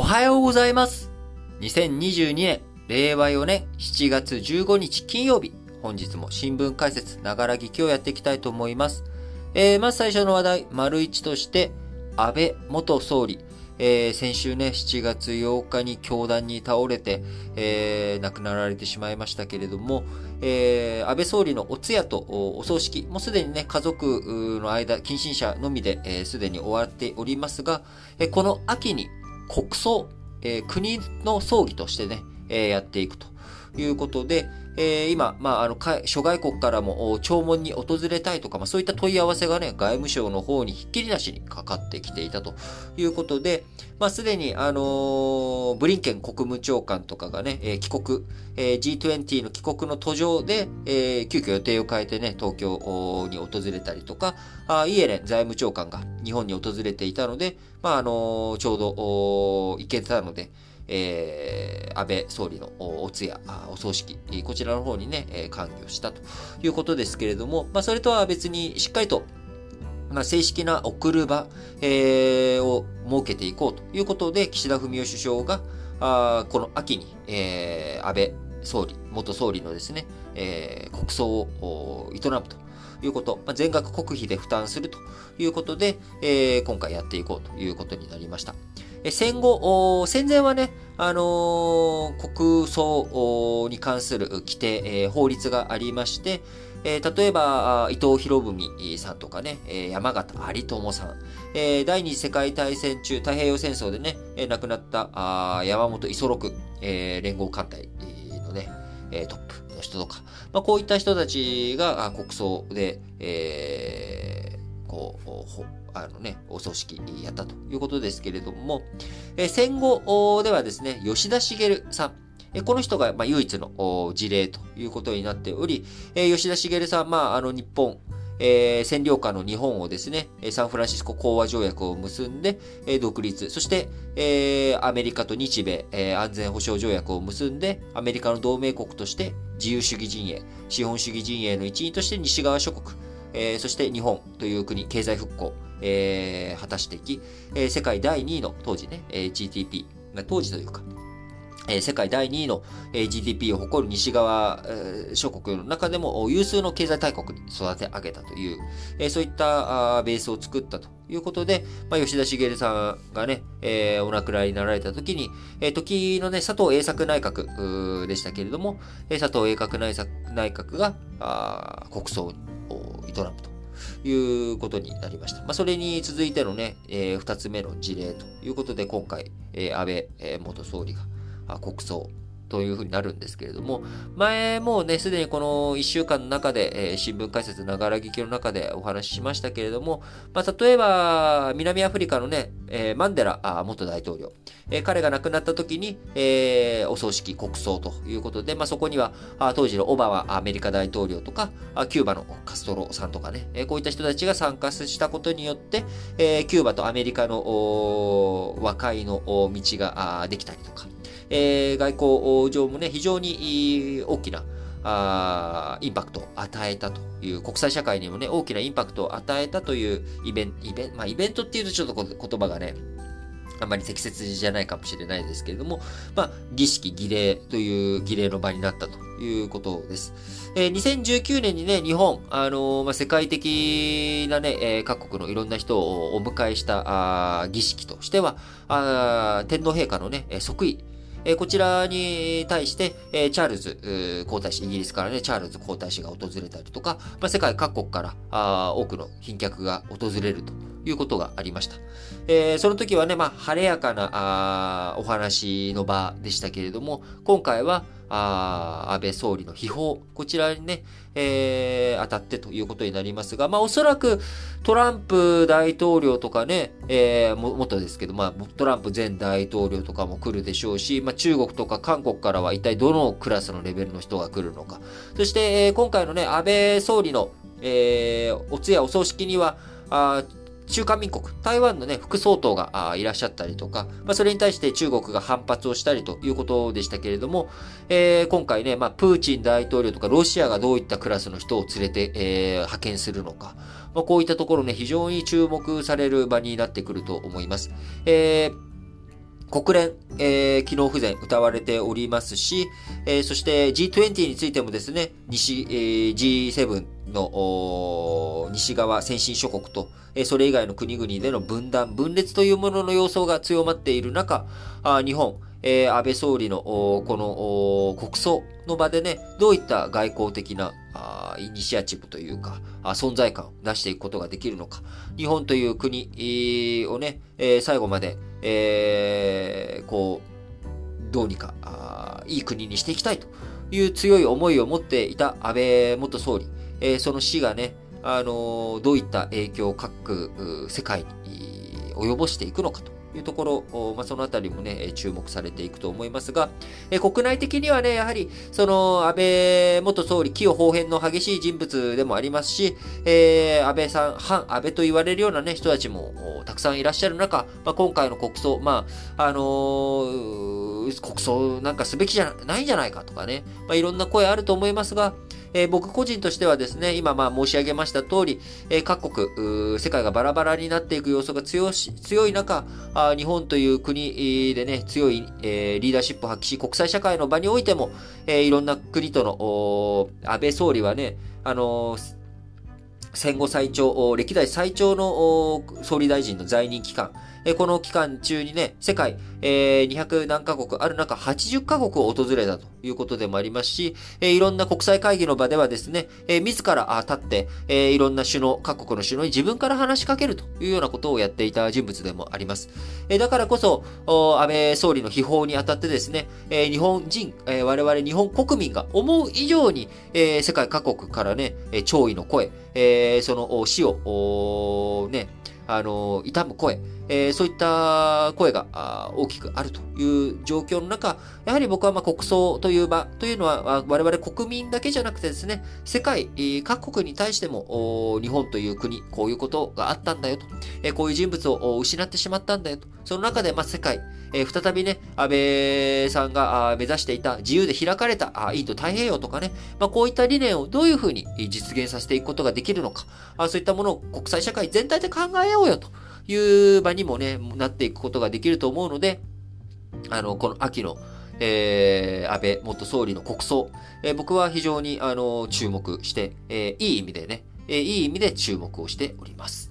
おはようございます。2022年、令和4年7月15日金曜日、本日も新聞解説、ながら聞きをやっていきたいと思います。えー、まず最初の話題、丸一として、安倍元総理、えー、先週ね、7月8日に教団に倒れて、えー、亡くなられてしまいましたけれども、えー、安倍総理のお通夜とお葬式、もうすでにね、家族の間、近親者のみで、す、えー、で、に終わっておりますが、えー、この秋に国葬、えー、国の葬儀としてね、えー、やっていくと。ということで、えー、今、まあ、あの、諸外国からも弔問に訪れたいとか、まあ、そういった問い合わせがね、外務省の方にひっきりなしにかかってきていたということで、まあ、すでに、あのー、ブリンケン国務長官とかがね、えー、帰国、えー、G20 の帰国の途上で、えー、急遽予定を変えてね、東京に訪れたりとか、あイエレン財務長官が日本に訪れていたので、まあ、あのー、ちょうど、行けたので、えー、安倍総理のお通夜、お葬式、こちらの方にね、え関与したということですけれども、まあ、それとは別にしっかりと、まあ、正式な送る場、えー、を設けていこうということで、岸田文雄首相が、あこの秋に、えー、安倍総理、元総理のですね、えー、国葬を営むということ、まあ、全額国費で負担するということで、えー、今回やっていこうということになりました。戦後、戦前はね、あのー、国葬に関する規定、えー、法律がありまして、えー、例えば、伊藤博文さんとかね、山形有朋さん、えー、第二次世界大戦中、太平洋戦争でね、亡くなったあ山本五十六、えー、連合艦隊のね、トップの人とか、まあ、こういった人たちが国葬で、えー、こう、あのね、お葬式やったということですけれども、え戦後ではですね、吉田茂さん、えこの人が、ま唯一の事例ということになっており、え吉田茂さん、まあ、あの日本、えー、占領下の日本をですね、サンフランシスコ講和条約を結んで、えー、独立、そして、えー、アメリカと日米、え、安全保障条約を結んで、アメリカの同盟国として自由主義陣営、資本主義陣営の一員として西側諸国、え、そして日本という国、経済復興、えー、果たしていき、えー、世界第2位の当時ね、えー、GDP、当時というか、えー、世界第2位の、えー、GDP を誇る西側、諸国の中でも有数の経済大国に育て上げたという、えー、そういったあベースを作ったということで、まあ、吉田茂さんがね、えー、お亡くなりになられた時に、えー、時のね、佐藤栄作内閣でしたけれども、えー、佐藤栄作内閣があ国葬を営むと。いうことになりました。まあ、それに続いてのね、えー、二つ目の事例ということで、今回、えー、安倍、えー、元総理が国葬というふうになるんですけれども、前もね、すでにこの1週間の中で、えー、新聞解説ながら聞きの中でお話ししましたけれども、まあ、例えば、南アフリカのね、えー、マンデラ元大統領、えー、彼が亡くなった時に、えー、お葬式国葬ということで、まあ、そこには、あ当時のオバマアメリカ大統領とか、あキューバのカストロさんとかね、え、こういった人たちが参加したことによって、えー、キューバとアメリカの和解の道ができたりとか、えー、外交上もね、非常に大きなあインパクトを与えたという、国際社会にもね、大きなインパクトを与えたというイベント、イベント、まあイベントっていうとちょっと言葉がね、あまり適切じゃないかもしれないですけれども、まあ、儀式、儀礼という儀礼の場になったということです。えー、2019年にね、日本、あのー、まあ、世界的なね、えー、各国のいろんな人をお迎えしたあ儀式としては、あ天皇陛下のね、即位、えこちらに対して、えチャールズ皇太子、イギリスからね、チャールズ皇太子が訪れたりとか、まあ、世界各国からあ多くの賓客が訪れるということがありました。えー、その時はね、まあ、晴れやかなあお話の場でしたけれども、今回は、あ安倍総理の秘宝、こちらにね、えー、当たってということになりますが、まあおそらくトランプ大統領とかね、えー、も、元ですけど、まあトランプ前大統領とかも来るでしょうし、まあ中国とか韓国からは一体どのクラスのレベルの人が来るのか。そして、えー、今回のね、安倍総理の、えー、お通夜お葬式には、あ中華民国、台湾のね、副総統がいらっしゃったりとか、まあ、それに対して中国が反発をしたりということでしたけれども、えー、今回ね、まあ、プーチン大統領とかロシアがどういったクラスの人を連れて、えー、派遣するのか、まあ、こういったところね、非常に注目される場になってくると思います。えー国連、えー、機能不全歌われておりますし、えー、そして G20 についてもですね、西、えー、G7 の西側先進諸国と、え、それ以外の国々での分断、分裂というものの様相が強まっている中、あ日本、え、安倍総理のこの国葬の場でね、どういった外交的なあイニシアチブというかあ、存在感を出していくことができるのか。日本という国をね、え、最後まで、え、こう、どうにか、いい国にしていきたいという強い思いを持っていた安倍元総理。えー、その死がね、あの、どういった影響を各世界に及ぼしていくのかというところ、まあ、そのあたりもね、注目されていくと思いますが、え国内的にはね、やはり、その、安倍元総理、清方変の激しい人物でもありますし、えー、安倍さん、反安倍と言われるようなね、人たちもたくさんいらっしゃる中、まあ、今回の国葬、まあ、あのー、国葬なんかすべきじゃないんじゃないかとかね、まあ、いろんな声あると思いますが、えー、僕個人としてはですね、今まあ申し上げました通り、えー、各国、世界がバラバラになっていく要素が強し強い中あ、日本という国でね、強い、えー、リーダーシップを発揮し、国際社会の場においても、え、いろんな国との、安倍総理はね、あの戦後最長、歴代最長の総理大臣の在任期間、この期間中にね、世界、え200何カ国ある中80カ国を訪れたということでもありますし、いろんな国際会議の場ではですね、自ら立って、いろんな首脳、各国の首脳に自分から話しかけるというようなことをやっていた人物でもあります。だからこそ、安倍総理の秘宝にあたってですね、日本人、我々日本国民が思う以上に、世界各国からね、弔意の声、その死を、ね、あの、痛む声、えー、そういった声が大きくあるという状況の中、やはり僕はま国葬という場というのは、我々国民だけじゃなくてですね、世界各国に対しても、日本という国、こういうことがあったんだよと、えこういう人物を失ってしまったんだよと、その中でま世界、え再びね、安倍さんが目指していた自由で開かれたインド太平洋とかね、まあ、こういった理念をどういうふうに実現させていくことができるのか、そういったものを国際社会全体で考えようよと。いう場にもね、なっていくことができると思うので、あの、この秋の、えー、安倍元総理の国葬、えー、僕は非常に、あの、注目して、えー、いい意味でね、えー、いい意味で注目をしております。